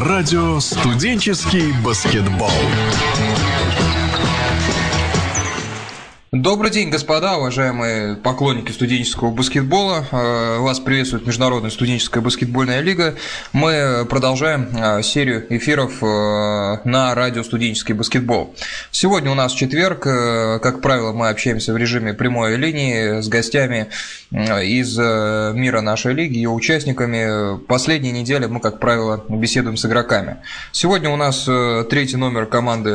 Радио «Студенческий баскетбол». Добрый день, господа, уважаемые поклонники студенческого баскетбола. Э, вас приветствует Международная студенческая баскетбольная лига. Мы продолжаем э, серию эфиров э, на радио «Студенческий баскетбол». Сегодня у нас четверг. Как правило, мы общаемся в режиме прямой линии с гостями из мира нашей лиги, ее участниками. Последние недели мы, как правило, беседуем с игроками. Сегодня у нас третий номер команды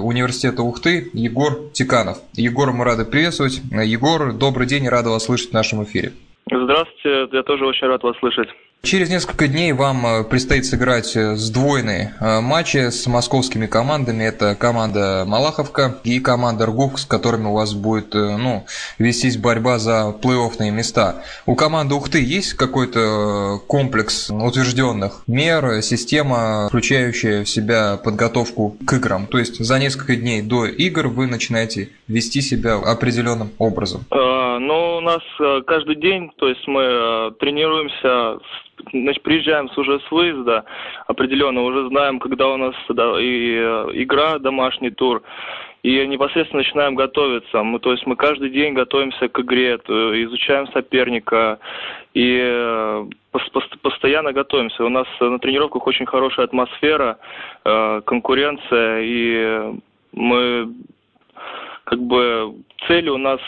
университета Ухты Егор Тиканов. Егор, мы рады приветствовать. Егор, добрый день, рада вас слышать в нашем эфире. Здравствуйте, я тоже очень рад вас слышать. Через несколько дней вам э, предстоит сыграть э, сдвоенные э, матчи с московскими командами. Это команда Малаховка и команда Ргук, с которыми у вас будет ну, вестись борьба за плей-оффные места. У команды Ухты есть какой-то комплекс утвержденных мер, система, включающая в себя подготовку к играм? То есть за несколько дней до игр вы начинаете вести себя определенным образом? Ну, у нас каждый день, то есть мы тренируемся значит, приезжаем уже с выезда определенно, уже знаем, когда у нас да, и э, игра, домашний тур, и непосредственно начинаем готовиться. Мы, то есть мы каждый день готовимся к игре, изучаем соперника и э, постоянно готовимся. У нас на тренировках очень хорошая атмосфера, э, конкуренция, и мы как бы цели у нас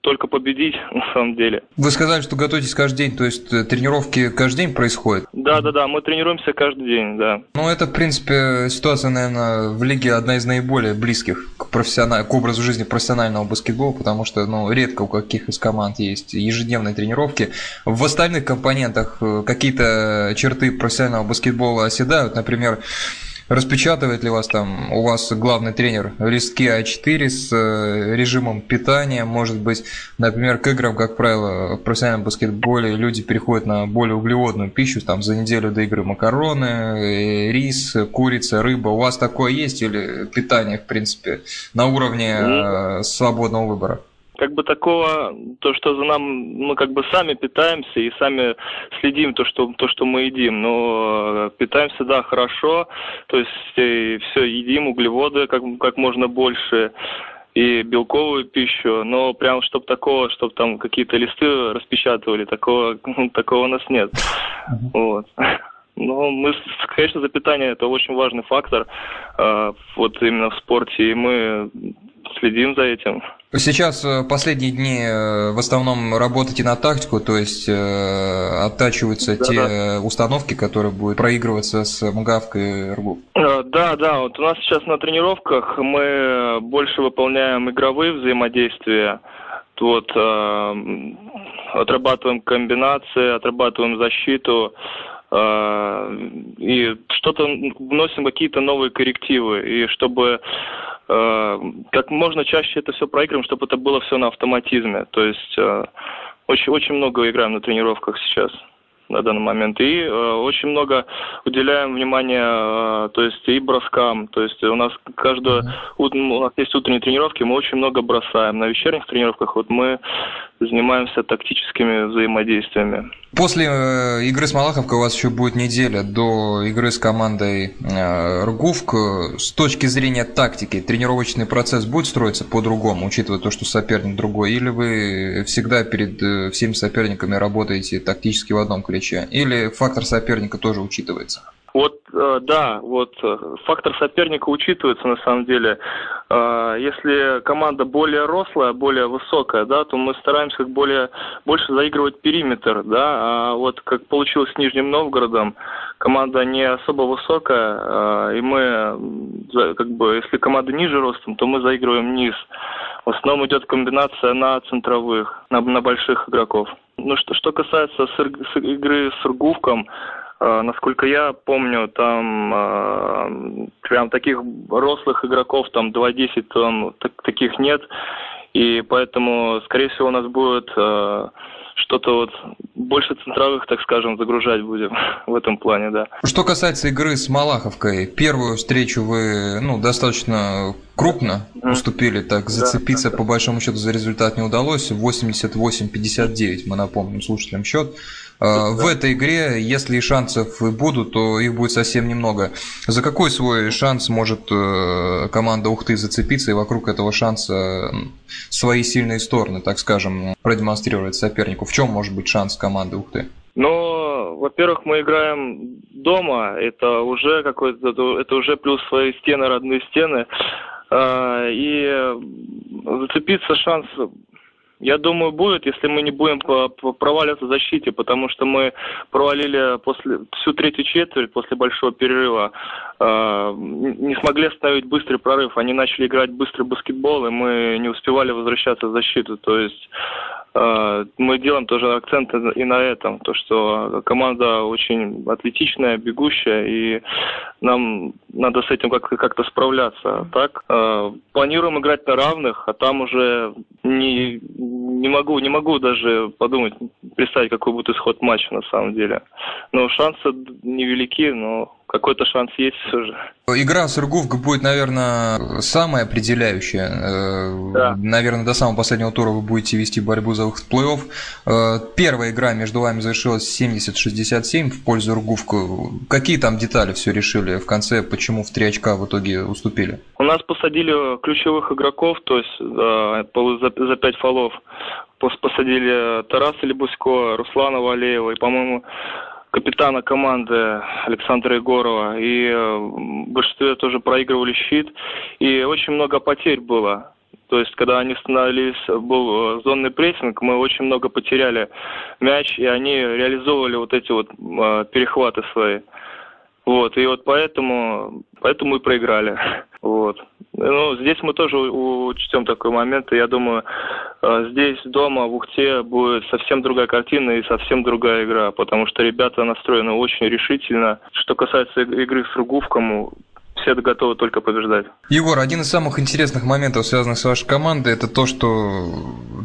только победить, на самом деле. Вы сказали, что готовитесь каждый день, то есть э, тренировки каждый день происходят? Да, да, да, мы тренируемся каждый день, да. Ну, это, в принципе, ситуация, наверное, в лиге одна из наиболее близких к, профессиональ... к образу жизни профессионального баскетбола, потому что, ну, редко у каких из команд есть ежедневные тренировки. В остальных компонентах э, какие-то черты профессионального баскетбола оседают, например, Распечатывает ли вас там, у вас главный тренер, листки А4 с э, режимом питания, может быть, например, к играм, как правило, в профессиональном баскетболе люди переходят на более углеводную пищу, там за неделю до игры макароны, э, рис, курица, рыба. У вас такое есть или питание, в принципе, на уровне э, свободного выбора? Как бы такого, то, что за нам, мы как бы сами питаемся и сами следим то, что, то, что мы едим. Но э, питаемся, да, хорошо, то есть и все, едим углеводы как, как можно больше и белковую пищу, но прям чтобы такого, чтобы там какие-то листы распечатывали, такого, такого у нас нет. Вот. Но мы, конечно, за питание это очень важный фактор, э, вот именно в спорте, и мы следим за этим. Сейчас э, последние дни э, в основном работаете на тактику, то есть э, оттачиваются да, те да. установки, которые будут проигрываться с МГАВкой РГУ. Да, да, вот у нас сейчас на тренировках мы больше выполняем игровые взаимодействия, вот э, отрабатываем комбинации, отрабатываем защиту, и что-то вносим какие-то новые коррективы, и чтобы Э, как можно чаще это все проигрываем, чтобы это было все на автоматизме. То есть э, очень, очень много играем на тренировках сейчас на данный момент. И э, очень много уделяем внимания, э, то есть и броскам. То есть у нас каждое, у нас есть утренние тренировки, мы очень много бросаем. На вечерних тренировках вот мы занимаемся тактическими взаимодействиями. После э, игры с Малаховкой у вас еще будет неделя до игры с командой э, Ргувк. С точки зрения тактики, тренировочный процесс будет строиться по-другому, учитывая то, что соперник другой? Или вы всегда перед э, всеми соперниками работаете тактически в одном ключе? Или фактор соперника тоже учитывается? Вот, э, да, вот э, фактор соперника учитывается на самом деле. Э, если команда более рослая, более высокая, да, то мы стараемся как более больше заигрывать периметр, да. А вот как получилось с Нижним Новгородом, команда не особо высокая, и мы как бы если команда ниже ростом, то мы заигрываем низ. В основном идет комбинация на центровых, на, на больших игроков. Ну что, что касается с, с игры с Ргувком, а, насколько я помню, там э, прям таких рослых игроков, там 2-10, там так, таких нет. И поэтому, скорее всего, у нас будет э, что-то вот больше центровых, так скажем, загружать будем в этом плане, да. Что касается игры с Малаховкой, первую встречу вы ну, достаточно крупно уступили, так зацепиться по большому счету за результат не удалось. 88-59 мы напомним слушателям счет. А, в этой игре, если и шансов и будут, то их будет совсем немного. За какой свой шанс может э, команда Ухты зацепиться и вокруг этого шанса свои сильные стороны, так скажем, продемонстрировать сопернику? В чем может быть шанс команды Ухты? Ну, во-первых, мы играем дома, это уже какой-то, это уже плюс свои стены, родные стены. А, и зацепиться шанс я думаю, будет, если мы не будем проваливаться в защите, потому что мы провалили после, всю третью четверть после большого перерыва. Э, не смогли остановить быстрый прорыв. Они начали играть быстрый баскетбол, и мы не успевали возвращаться в защиту. То есть мы делаем тоже акцент и на этом, то что команда очень атлетичная, бегущая, и нам надо с этим как- как-то справляться. Так, э, планируем играть на равных, а там уже не, не могу, не могу даже подумать, представить, какой будет исход матча на самом деле. Но шансы невелики, но какой-то шанс есть все же. Игра с Иргувка будет, наверное, самая определяющая. Э, да. Наверное, до самого последнего тура вы будете вести борьбу за выход в плей-офф. Э, первая игра между вами завершилась 70-67 в пользу Иргувка. Какие там детали все решили в конце? Почему в три очка в итоге уступили? У нас посадили ключевых игроков, то есть за, за 5 фолов посадили Тараса Лебусько, Руслана Валеева и, по-моему, капитана команды Александра Егорова. И э, в большинстве тоже проигрывали щит. И очень много потерь было. То есть, когда они становились, был э, зонный прессинг, мы очень много потеряли мяч, и они реализовывали вот эти вот э, перехваты свои. Вот, и вот поэтому, поэтому и проиграли. Вот. Ну, здесь мы тоже учтем такой момент, и я думаю, здесь дома, в Ухте, будет совсем другая картина и совсем другая игра, потому что ребята настроены очень решительно. Что касается игры с Ругувком, все готовы только побеждать. Егор, один из самых интересных моментов, связанных с вашей командой, это то, что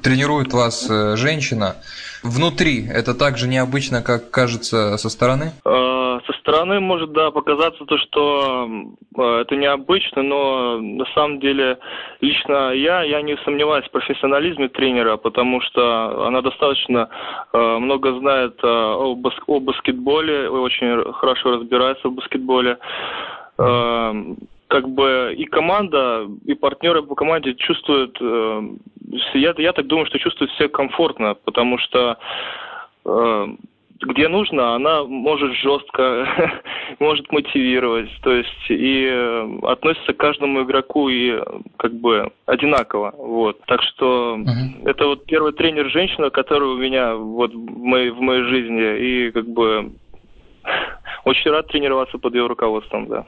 тренирует вас э, женщина. Внутри это так же необычно, как кажется со стороны? Э, стороны может, да, показаться то, что э, это необычно, но на самом деле лично я, я не сомневаюсь в профессионализме тренера, потому что она достаточно много знает о, о баскетболе, очень хорошо разбирается в баскетболе. Как бы и команда, и партнеры по команде чувствуют, э, я, я так думаю, что чувствуют себя комфортно, потому что э, где нужно, она может жестко, может мотивировать, то есть и э, относится к каждому игроку и как бы одинаково, вот. Так что uh-huh. это вот первый тренер женщина, которая у меня вот в моей в моей жизни и как бы очень рад тренироваться под ее руководством, да.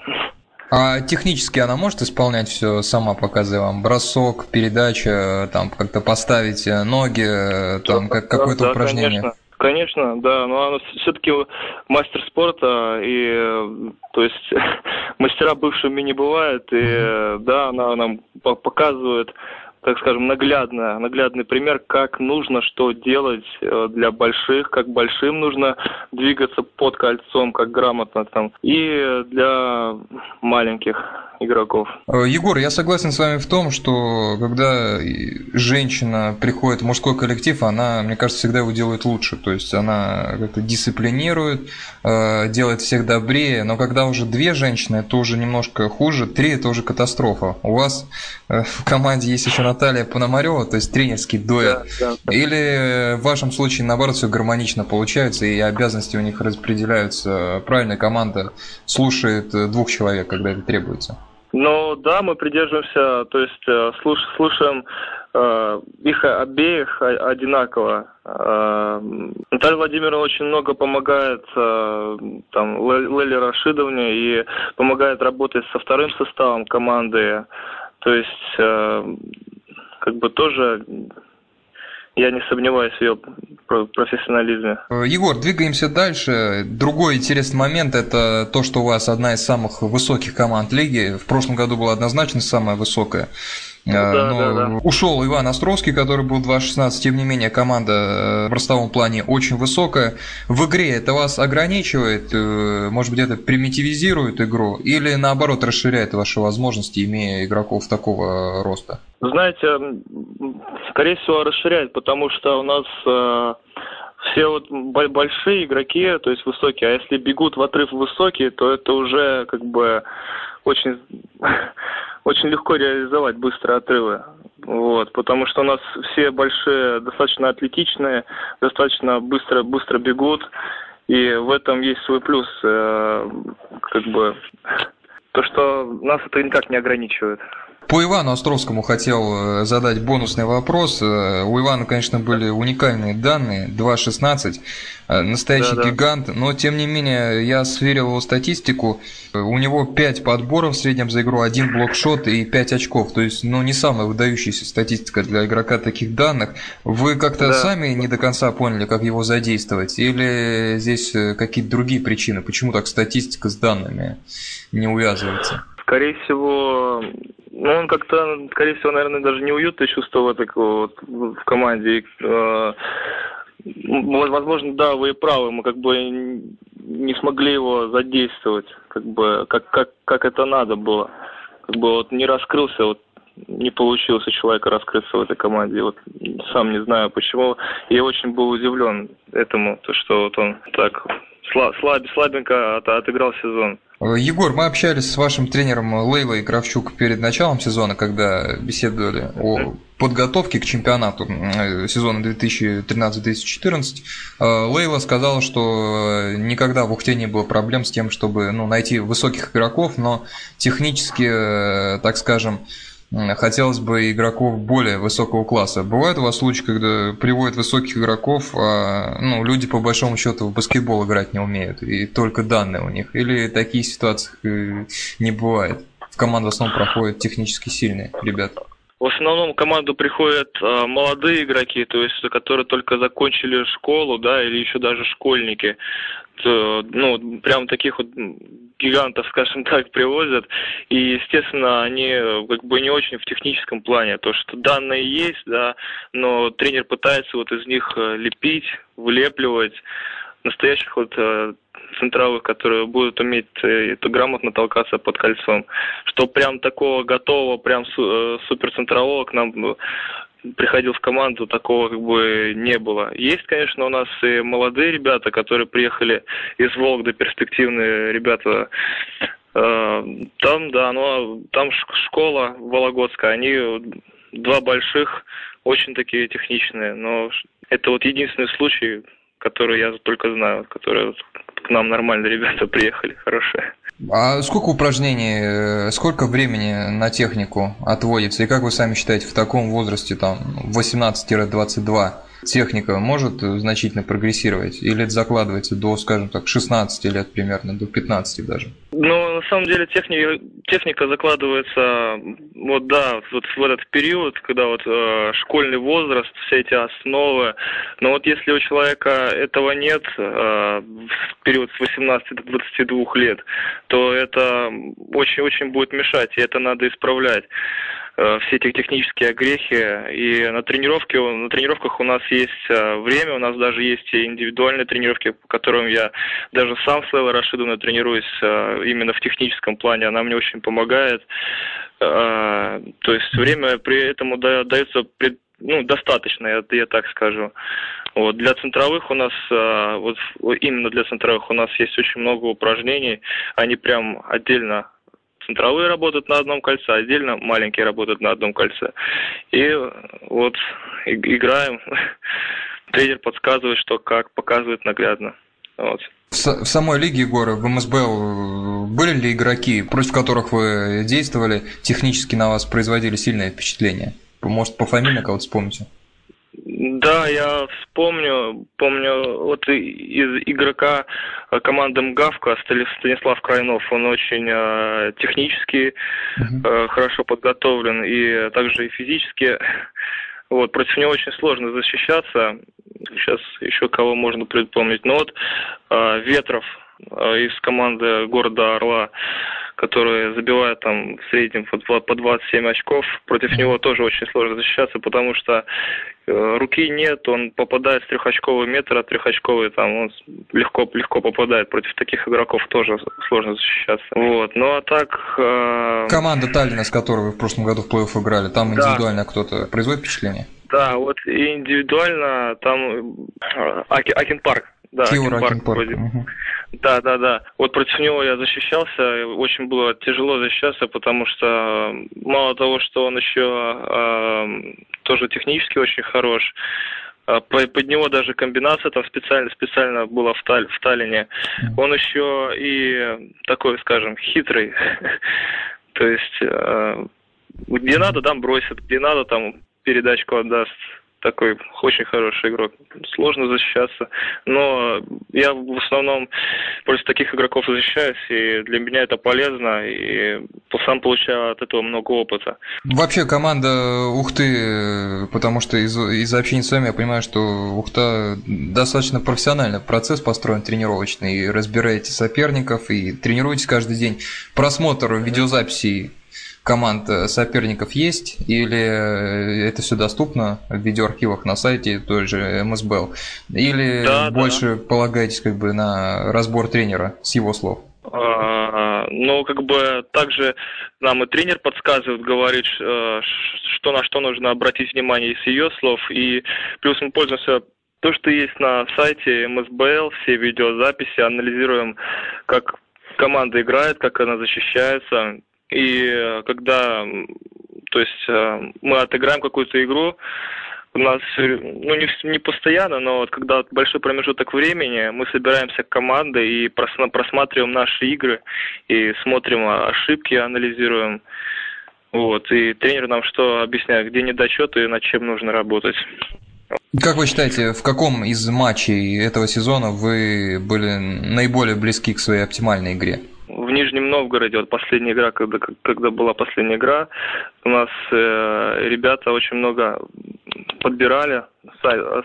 А технически она может исполнять все сама, показывая вам бросок, передача, там как-то поставить ноги, там как, какое-то да, упражнение? Конечно. Конечно, да, но она все-таки мастер спорта, и то есть мастера бывшими не бывает, и да, она нам показывает так скажем, наглядно, наглядный пример, как нужно что делать э, для больших, как большим нужно двигаться под кольцом, как грамотно там, и для маленьких игроков. Э, Егор, я согласен с вами в том, что когда женщина приходит в мужской коллектив, она, мне кажется, всегда его делает лучше. То есть она как-то дисциплинирует, э, делает всех добрее. Но когда уже две женщины, это уже немножко хуже. Три это уже катастрофа. У вас в команде есть еще Наталья Пономарева, то есть тренерский дуэт, да, да. или в вашем случае наоборот все гармонично получается и обязанности у них распределяются, правильная команда слушает двух человек, когда это требуется? Ну да, мы придерживаемся, то есть э, слуш, слушаем э, их обеих одинаково. Э, Наталья Владимировна очень много помогает э, там Лели Рашидовне и помогает работать со вторым составом команды. То есть э, как бы тоже я не сомневаюсь в ее профессионализме. Егор, двигаемся дальше. Другой интересный момент – это то, что у вас одна из самых высоких команд лиги. В прошлом году была однозначно самая высокая. Да, Но да, да. Ушел Иван Островский, который был 2.16. Тем не менее, команда в ростовом плане очень высокая. В игре это вас ограничивает, может быть, это примитивизирует игру, или наоборот расширяет ваши возможности, имея игроков такого роста? Знаете, скорее всего, расширяет, потому что у нас все вот большие игроки, то есть высокие, а если бегут в отрыв высокие, то это уже как бы очень, очень легко реализовать быстрые отрывы. Вот, потому что у нас все большие, достаточно атлетичные, достаточно быстро, быстро бегут, и в этом есть свой плюс, э, как бы, то, что нас это никак не ограничивает. По Ивану Островскому хотел э, задать бонусный вопрос. Э, у Ивана, конечно, были уникальные данные, 2.16, э, настоящий да, да. гигант, но тем не менее я сверил его статистику. У него 5 подборов в среднем за игру, 1 блокшот и 5 очков. То есть, ну, не самая выдающаяся статистика для игрока таких данных. Вы как-то да. сами не до конца поняли, как его задействовать? Или здесь какие-то другие причины? Почему так статистика с данными не увязывается? Скорее всего, ну, он как-то, скорее всего, наверное, даже неуютно чувствовал такого вот в команде. Э, возможно, да, вы и правы, мы как бы не смогли его задействовать, как бы, как, как, как это надо было. Как бы вот не раскрылся, вот не получилось у человека раскрыться в этой команде. Вот сам не знаю почему. Я очень был удивлен этому, то что вот он так слаб, слабенько отыграл сезон. Егор, мы общались с вашим тренером Лейлой Кравчук перед началом сезона, когда беседовали о подготовке к чемпионату э, сезона 2013-2014. Э, Лейла сказала, что никогда в Ухте не было проблем с тем, чтобы ну, найти высоких игроков, но технически, э, так скажем, хотелось бы игроков более высокого класса. Бывают у вас случаи, когда приводят высоких игроков, а ну, люди по большому счету в баскетбол играть не умеют, и только данные у них? Или такие ситуации э, не бывает? В команду в основном проходят технически сильные ребята. В основном в команду приходят э, молодые игроки, то есть которые только закончили школу, да, или еще даже школьники. То, ну, прям таких вот гигантов, скажем так, привозят. И, естественно, они как бы не очень в техническом плане. То, что данные есть, да, но тренер пытается вот из них э, лепить, вылепливать настоящих вот э, центровых, которые будут уметь э, это грамотно толкаться под кольцом. Что прям такого готового, прям э, супер центрового к нам приходил в команду, такого как бы не было. Есть, конечно, у нас и молодые ребята, которые приехали из Волгда, перспективные ребята. Там, да, ну, там школа Вологодская, они два больших, очень такие техничные, но это вот единственный случай, которые я только знаю, которые к нам нормально ребята приехали, хорошие. А сколько упражнений, э, сколько времени на технику отводится? И как вы сами считаете, в таком возрасте, там, 18-22, техника может значительно прогрессировать? Или это закладывается до, скажем так, 16 лет примерно, до 15 даже? Ну, на самом деле техника, техника закладывается, вот да, вот в этот период, когда вот э, школьный возраст, все эти основы. Но вот если у человека этого нет э, в период с 18 до 22 лет, то это очень-очень будет мешать, и это надо исправлять. Э, все эти технические огрехи. И на тренировке, на тренировках у нас есть э, время, у нас даже есть индивидуальные тренировки, по которым я даже сам с Левой Рашидовной тренируюсь э, именно в техническом плане. Она мне очень помогает. То есть время при этом дается ну, достаточно, я, я так скажу. Вот. Для центровых у нас, вот именно для центровых у нас есть очень много упражнений, они прям отдельно центровые работают на одном кольце, отдельно маленькие работают на одном кольце. И вот играем, тренер подсказывает, что как, показывает наглядно. Вот. В, самой лиге, Егор, в МСБЛ были ли игроки, против которых вы действовали, технически на вас производили сильное впечатление? Может, по фамилии кого-то вспомните? Да, я вспомню, помню, вот из игрока э, команды МГАВКа Станислав Крайнов, он очень э, технически э, хорошо подготовлен и также и физически. Вот, против него очень сложно защищаться. Сейчас еще кого можно припомнить. Но вот э, Ветров э, из команды города Орла, который забивает там в среднем по 27 очков. Против него тоже очень сложно защищаться, потому что э, руки нет, он попадает с трехочкового метра, трехочковый там он легко легко попадает. Против таких игроков тоже сложно защищаться. Вот. Ну а так. Э... Команда Таллина, с которой вы в прошлом году в плей-офф играли, там да. индивидуально кто-то производит впечатление? Да, вот индивидуально там э, Аки, Акин Парк. Да, Акин Парк. Парк. Угу. Да, да, да. Вот против него я защищался. Очень было тяжело защищаться, потому что мало того, что он еще э, тоже технически очень хорош, а, под него даже комбинация там специально специально была в, Таль, в Таллине. Он еще и такой, скажем, хитрый. То есть э, где надо, там бросит, где надо, там передачку отдаст. Такой очень хороший игрок. Сложно защищаться. Но я в основном против таких игроков защищаюсь, и для меня это полезно, и сам получаю от этого много опыта. Вообще команда Ухты, потому что из, из общения с вами я понимаю, что Ухта достаточно профессиональный процесс построен тренировочный, и разбираете соперников, и тренируетесь каждый день. Просмотр видеозаписей команд э, соперников есть, или э, это все доступно в видеоархивах на сайте той же МСБЛ, или да, больше да. полагаетесь как бы на разбор тренера с его слов? А, ну, как бы также нам и тренер подсказывает, говорит, э, что на что нужно обратить внимание из ее слов, и плюс мы пользуемся то, что есть на сайте МСБЛ, все видеозаписи, анализируем, как команда играет, как она защищается, и э, когда, то есть э, мы отыграем какую-то игру, у нас, ну не, не постоянно, но вот когда большой промежуток времени, мы собираемся командой и просматриваем наши игры и смотрим ошибки, анализируем. Вот, и тренер нам что объясняет, где недочеты и над чем нужно работать. Как вы считаете, в каком из матчей этого сезона вы были наиболее близки к своей оптимальной игре? В Нижнем Новгороде, вот последняя игра, когда, когда была последняя игра, у нас э, ребята очень много подбирали.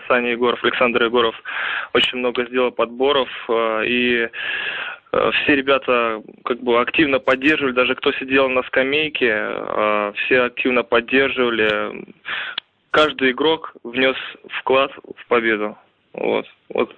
Саня Егоров, Александр Егоров очень много сделал подборов. Э, и э, все ребята как бы активно поддерживали, даже кто сидел на скамейке, э, все активно поддерживали. Каждый игрок внес вклад в победу. Вот. Вот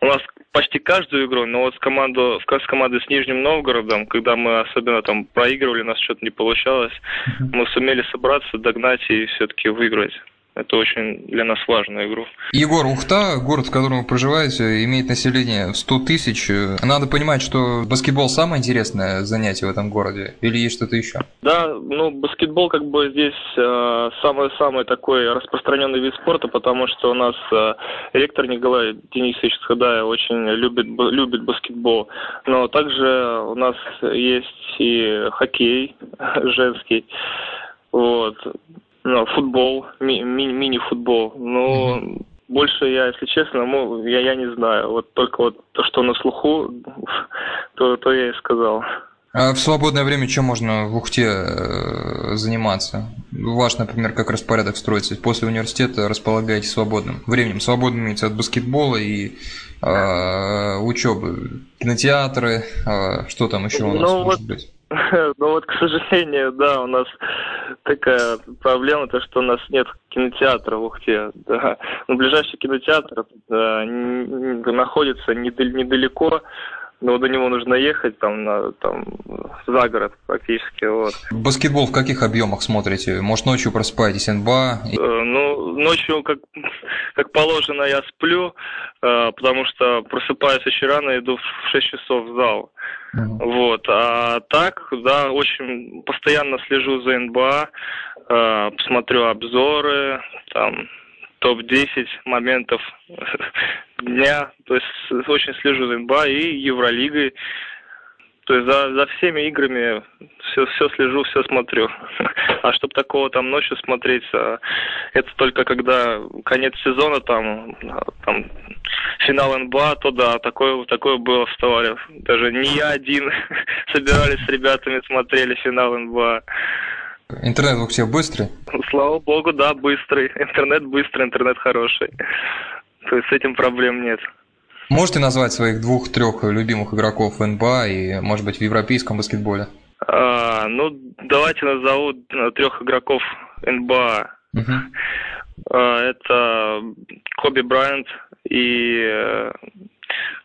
у нас почти каждую игру, но вот с, команду, с командой с Нижним Новгородом, когда мы особенно там проигрывали, у нас что-то не получалось, мы сумели собраться, догнать и все-таки выиграть. Это очень для нас важная игру. Егор, Ухта, город, в котором вы проживаете, имеет население в 100 тысяч. Надо понимать, что баскетбол самое интересное занятие в этом городе или есть что-то еще? Да, ну баскетбол как бы здесь э, самый-самый такой распространенный вид спорта, потому что у нас э, ректор Николай Денисович Схадаев очень любит, любит баскетбол. Но также у нас есть и хоккей женский. Вот футбол, ми- ми- мини-футбол. Ну, mm-hmm. больше я, если честно, ну, я, я не знаю. Вот только вот то, что на слуху, то, то я и сказал. А в свободное время чем можно в Ухте э, заниматься? Ваш, например, как распорядок строится? После университета располагаете свободным временем. Свободным имеется от баскетбола и э, учебы. Кинотеатры, э, что там еще у нас ну, может вот... быть? Ну вот, к сожалению, да, у нас такая проблема, то что у нас нет кинотеатра в Ухте. Да. Но ближайший кинотеатр да, находится недалеко, но до него нужно ехать там, на, там за город практически. Вот. Баскетбол в каких объемах смотрите? Может, ночью просыпаетесь, НБА? Э, ну, ночью, как, как положено, я сплю, э, потому что просыпаюсь очень рано, иду в 6 часов в зал. Mm-hmm. Вот. А так, да, очень постоянно слежу за НБА, э, посмотрю обзоры, там, топ-10 моментов дня. То есть очень слежу за НБА и Евролигой. То есть за, за всеми играми все, все слежу, все смотрю. А чтобы такого там ночью смотреть, а, это только когда конец сезона, там, там финал НБА, то да, такое, такое было, вставали. Даже не я один, собирались с ребятами, смотрели финал НБА. Интернет у всех быстрый? Слава богу, да, быстрый. Интернет быстрый, интернет хороший. То есть с этим проблем нет. Можете назвать своих двух-трех любимых игроков в НБА и, может быть, в европейском баскетболе? А, ну, давайте назову э, трех игроков НБА. Угу. А, это Коби Брайант и э,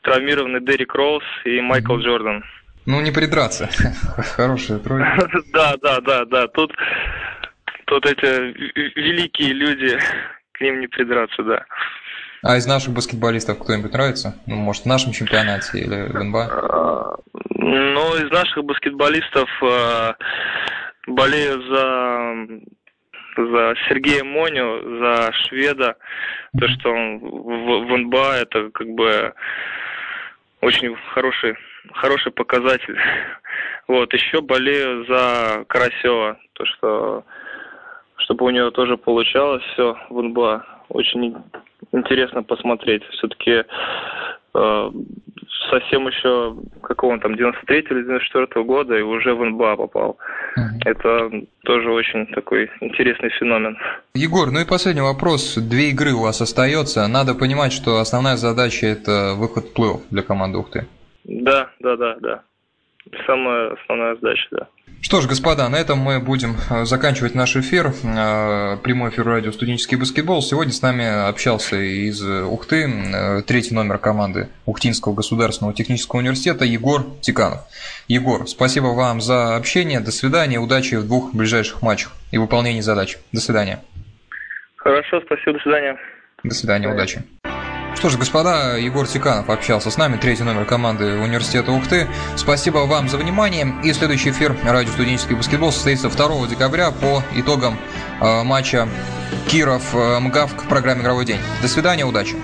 травмированный Дерек Роуз и Майкл Джордан. Ну, не придраться. Хорошая тройка. Да, да, да, да. Тут, тут эти великие люди, к ним не придраться, да. А из наших баскетболистов кто-нибудь нравится? Ну, может, в нашем чемпионате или в НБА? А, ну, из наших баскетболистов э, болею за за Сергея Моню, за шведа, то, что он в, в НБА, это как бы очень хороший, хороший показатель. Вот, еще болею за Карасева, то, что чтобы у него тоже получалось все в НБА. Очень интересно посмотреть. Все-таки э, совсем еще, какого он там, 93 или 94 года, и уже в НБА попал. Mm-hmm. Это тоже очень такой интересный феномен. Егор, ну и последний вопрос. Две игры у вас остается. Надо понимать, что основная задача – это выход в плей для команды Ухты. Да, да, да, да. Самая основная задача, да. Что ж, господа, на этом мы будем э, заканчивать наш эфир. Э, прямой эфир радио «Студенческий баскетбол». Сегодня с нами общался из Ухты э, третий номер команды Ухтинского государственного технического университета Егор Тиканов. Егор, спасибо вам за общение. До свидания. Удачи в двух ближайших матчах и выполнении задач. До свидания. Хорошо, спасибо. До свидания. До свидания. Удачи. Что ж, господа, Егор Тиканов общался с нами, третий номер команды Университета Ухты. Спасибо вам за внимание. И следующий эфир радио «Студенческий баскетбол» состоится 2 декабря по итогам э, матча Киров-МГАВ к программе «Игровой день». До свидания, удачи!